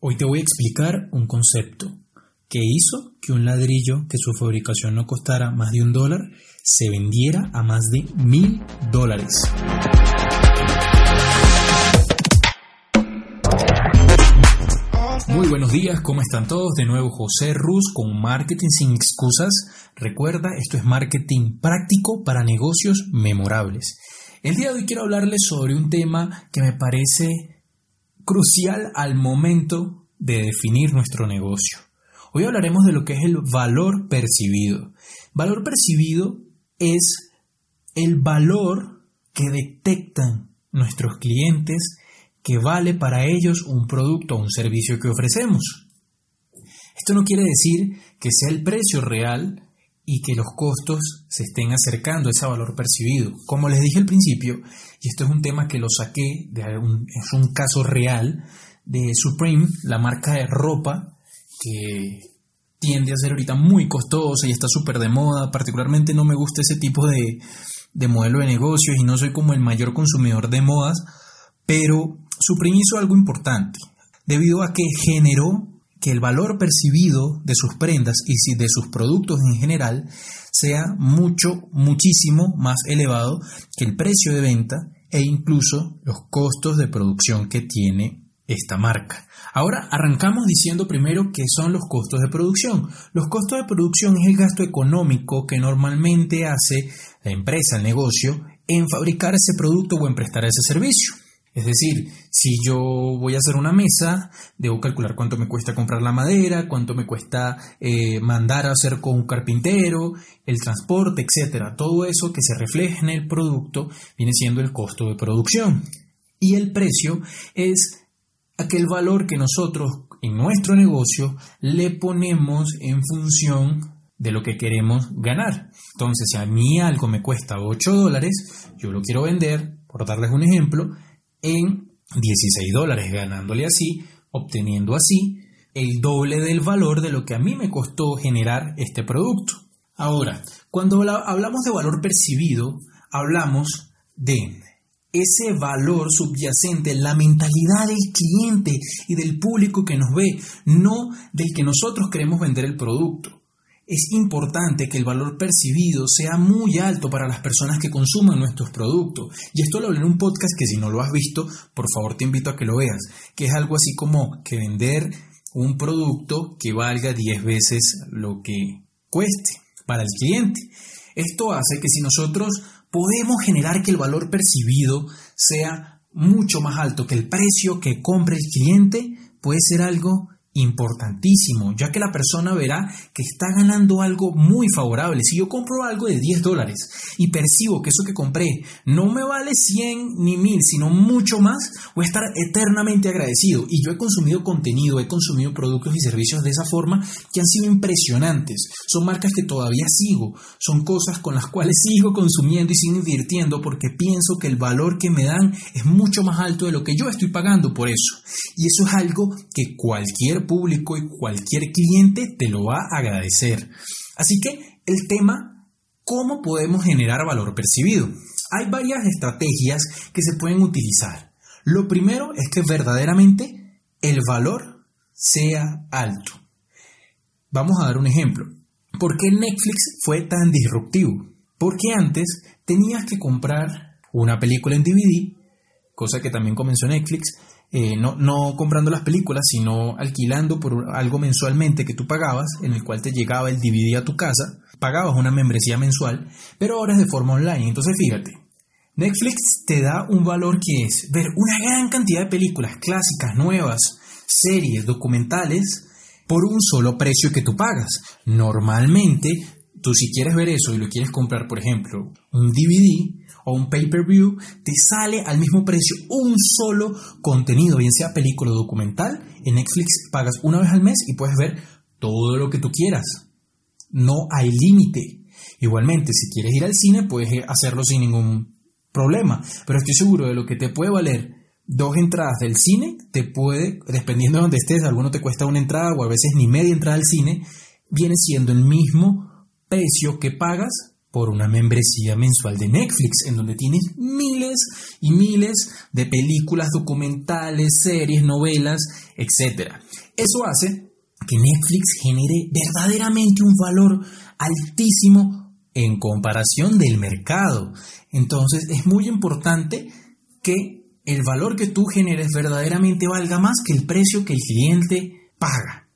Hoy te voy a explicar un concepto que hizo que un ladrillo que su fabricación no costara más de un dólar se vendiera a más de mil dólares. Muy buenos días, ¿cómo están todos? De nuevo José Ruz con Marketing sin excusas. Recuerda, esto es marketing práctico para negocios memorables. El día de hoy quiero hablarles sobre un tema que me parece crucial al momento de definir nuestro negocio. Hoy hablaremos de lo que es el valor percibido. Valor percibido es el valor que detectan nuestros clientes que vale para ellos un producto o un servicio que ofrecemos. Esto no quiere decir que sea el precio real y que los costos se estén acercando a ese valor percibido. Como les dije al principio, y esto es un tema que lo saqué, de es un caso real de Supreme, la marca de ropa que tiende a ser ahorita muy costosa y está súper de moda, particularmente no me gusta ese tipo de, de modelo de negocios y no soy como el mayor consumidor de modas, pero Supreme hizo algo importante, debido a que generó que el valor percibido de sus prendas y de sus productos en general sea mucho, muchísimo más elevado que el precio de venta e incluso los costos de producción que tiene esta marca. Ahora arrancamos diciendo primero qué son los costos de producción. Los costos de producción es el gasto económico que normalmente hace la empresa, el negocio, en fabricar ese producto o en prestar ese servicio. Es decir, si yo voy a hacer una mesa, debo calcular cuánto me cuesta comprar la madera, cuánto me cuesta eh, mandar a hacer con un carpintero, el transporte, etc. Todo eso que se refleja en el producto viene siendo el costo de producción. Y el precio es aquel valor que nosotros en nuestro negocio le ponemos en función de lo que queremos ganar. Entonces, si a mí algo me cuesta 8 dólares, yo lo quiero vender, por darles un ejemplo, en 16 dólares, ganándole así, obteniendo así el doble del valor de lo que a mí me costó generar este producto. Ahora, cuando hablamos de valor percibido, hablamos de ese valor subyacente, la mentalidad del cliente y del público que nos ve, no del que nosotros queremos vender el producto es importante que el valor percibido sea muy alto para las personas que consuman nuestros productos. Y esto lo hablé en un podcast que si no lo has visto, por favor te invito a que lo veas, que es algo así como que vender un producto que valga 10 veces lo que cueste para el cliente. Esto hace que si nosotros podemos generar que el valor percibido sea mucho más alto que el precio que compre el cliente, puede ser algo importantísimo, ya que la persona verá que está ganando algo muy favorable. Si yo compro algo de 10 dólares y percibo que eso que compré no me vale 100 ni 1000, sino mucho más, voy a estar eternamente agradecido. Y yo he consumido contenido, he consumido productos y servicios de esa forma que han sido impresionantes. Son marcas que todavía sigo, son cosas con las cuales sigo consumiendo y sigo invirtiendo porque pienso que el valor que me dan es mucho más alto de lo que yo estoy pagando por eso. Y eso es algo que cualquier público y cualquier cliente te lo va a agradecer. Así que el tema, ¿cómo podemos generar valor percibido? Hay varias estrategias que se pueden utilizar. Lo primero es que verdaderamente el valor sea alto. Vamos a dar un ejemplo. ¿Por qué Netflix fue tan disruptivo? Porque antes tenías que comprar una película en DVD, cosa que también comenzó Netflix, eh, no, no, comprando las películas, sino alquilando por algo mensualmente que tú pagabas, en el cual te llegaba el DVD a tu casa, pagabas una membresía mensual, pero ahora es de forma online. Entonces fíjate, Netflix te da un valor que es ver una gran cantidad de películas clásicas, nuevas, series, documentales, por un solo precio que tú pagas. Normalmente, tú si quieres ver eso y lo quieres comprar, por ejemplo, un DVD, o un pay-per-view, te sale al mismo precio un solo contenido, bien sea película o documental. En Netflix pagas una vez al mes y puedes ver todo lo que tú quieras. No hay límite. Igualmente, si quieres ir al cine, puedes hacerlo sin ningún problema. Pero estoy seguro de lo que te puede valer dos entradas del cine, te puede, dependiendo de donde estés, alguno te cuesta una entrada o a veces ni media entrada al cine, viene siendo el mismo precio que pagas por una membresía mensual de Netflix, en donde tienes miles y miles de películas, documentales, series, novelas, etc. Eso hace que Netflix genere verdaderamente un valor altísimo en comparación del mercado. Entonces es muy importante que el valor que tú generes verdaderamente valga más que el precio que el cliente paga.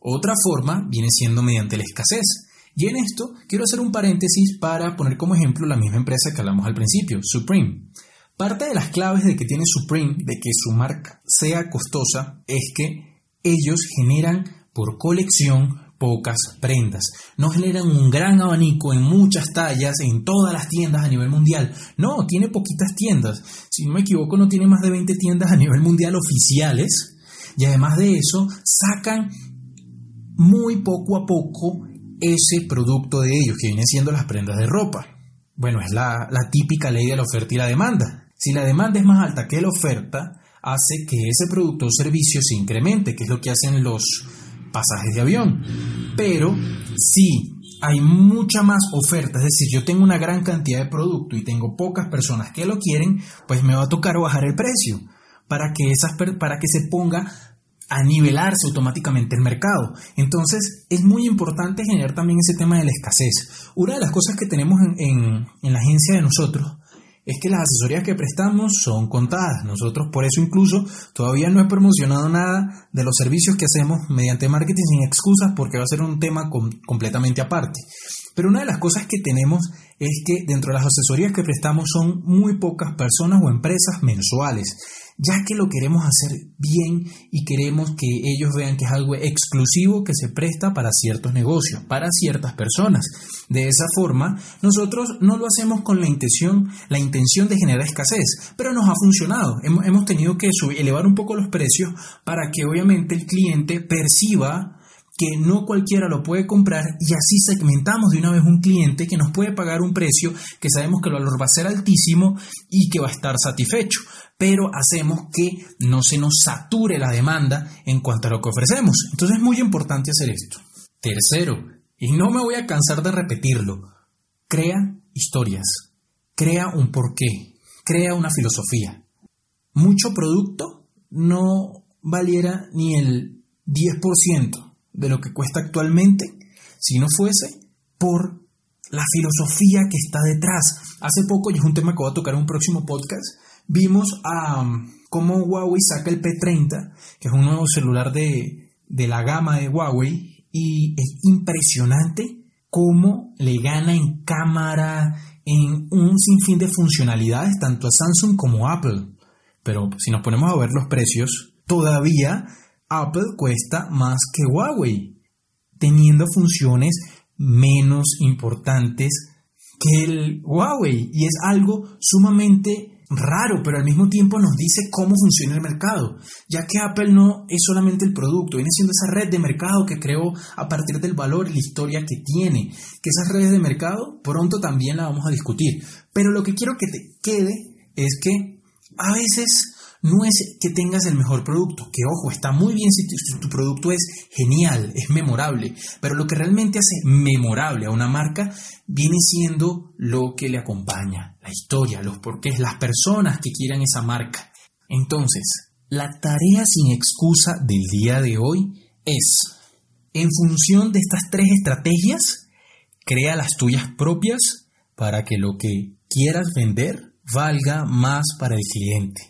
Otra forma viene siendo mediante la escasez. Y en esto quiero hacer un paréntesis para poner como ejemplo la misma empresa que hablamos al principio, Supreme. Parte de las claves de que tiene Supreme, de que su marca sea costosa, es que ellos generan por colección pocas prendas. No generan un gran abanico en muchas tallas en todas las tiendas a nivel mundial. No, tiene poquitas tiendas. Si no me equivoco, no tiene más de 20 tiendas a nivel mundial oficiales. Y además de eso, sacan muy poco a poco ese producto de ellos, que viene siendo las prendas de ropa. Bueno, es la, la típica ley de la oferta y la demanda. Si la demanda es más alta que la oferta, hace que ese producto o servicio se incremente, que es lo que hacen los pasajes de avión. Pero si hay mucha más oferta, es decir, yo tengo una gran cantidad de producto y tengo pocas personas que lo quieren, pues me va a tocar bajar el precio para que, esas, para que se ponga a nivelarse automáticamente el mercado. Entonces es muy importante generar también ese tema de la escasez. Una de las cosas que tenemos en, en la agencia de nosotros es que las asesorías que prestamos son contadas. Nosotros por eso incluso todavía no he promocionado nada de los servicios que hacemos mediante marketing sin excusas porque va a ser un tema completamente aparte. Pero una de las cosas que tenemos es que dentro de las asesorías que prestamos son muy pocas personas o empresas mensuales ya que lo queremos hacer bien y queremos que ellos vean que es algo exclusivo que se presta para ciertos negocios, para ciertas personas. De esa forma, nosotros no lo hacemos con la intención, la intención de generar escasez, pero nos ha funcionado. Hemos, tenido que elevar un poco los precios para que obviamente el cliente perciba que no cualquiera lo puede comprar y así segmentamos de una vez un cliente que nos puede pagar un precio que sabemos que el valor va a ser altísimo y que va a estar satisfecho pero hacemos que no se nos sature la demanda en cuanto a lo que ofrecemos. Entonces es muy importante hacer esto. Tercero, y no me voy a cansar de repetirlo, crea historias, crea un porqué, crea una filosofía. Mucho producto no valiera ni el 10% de lo que cuesta actualmente si no fuese por la filosofía que está detrás. Hace poco, y es un tema que voy a tocar en un próximo podcast, vimos a um, cómo Huawei saca el P30, que es un nuevo celular de, de la gama de Huawei, y es impresionante cómo le gana en cámara, en un sinfín de funcionalidades, tanto a Samsung como Apple. Pero si nos ponemos a ver los precios, todavía Apple cuesta más que Huawei, teniendo funciones menos importantes que el Huawei. Y es algo sumamente raro, pero al mismo tiempo nos dice cómo funciona el mercado, ya que Apple no es solamente el producto, viene siendo esa red de mercado que creó a partir del valor y la historia que tiene, que esas redes de mercado pronto también la vamos a discutir, pero lo que quiero que te quede es que a veces no es que tengas el mejor producto, que ojo, está muy bien si tu, producto es genial, es memorable, pero lo que realmente hace memorable a una marca viene siendo lo que le acompaña, la historia, los porqués, las personas que quieran esa marca. Entonces, la tarea sin excusa del día de hoy es, en función de estas tres estrategias, crea las tuyas propias para que lo que quieras vender valga más para el cliente.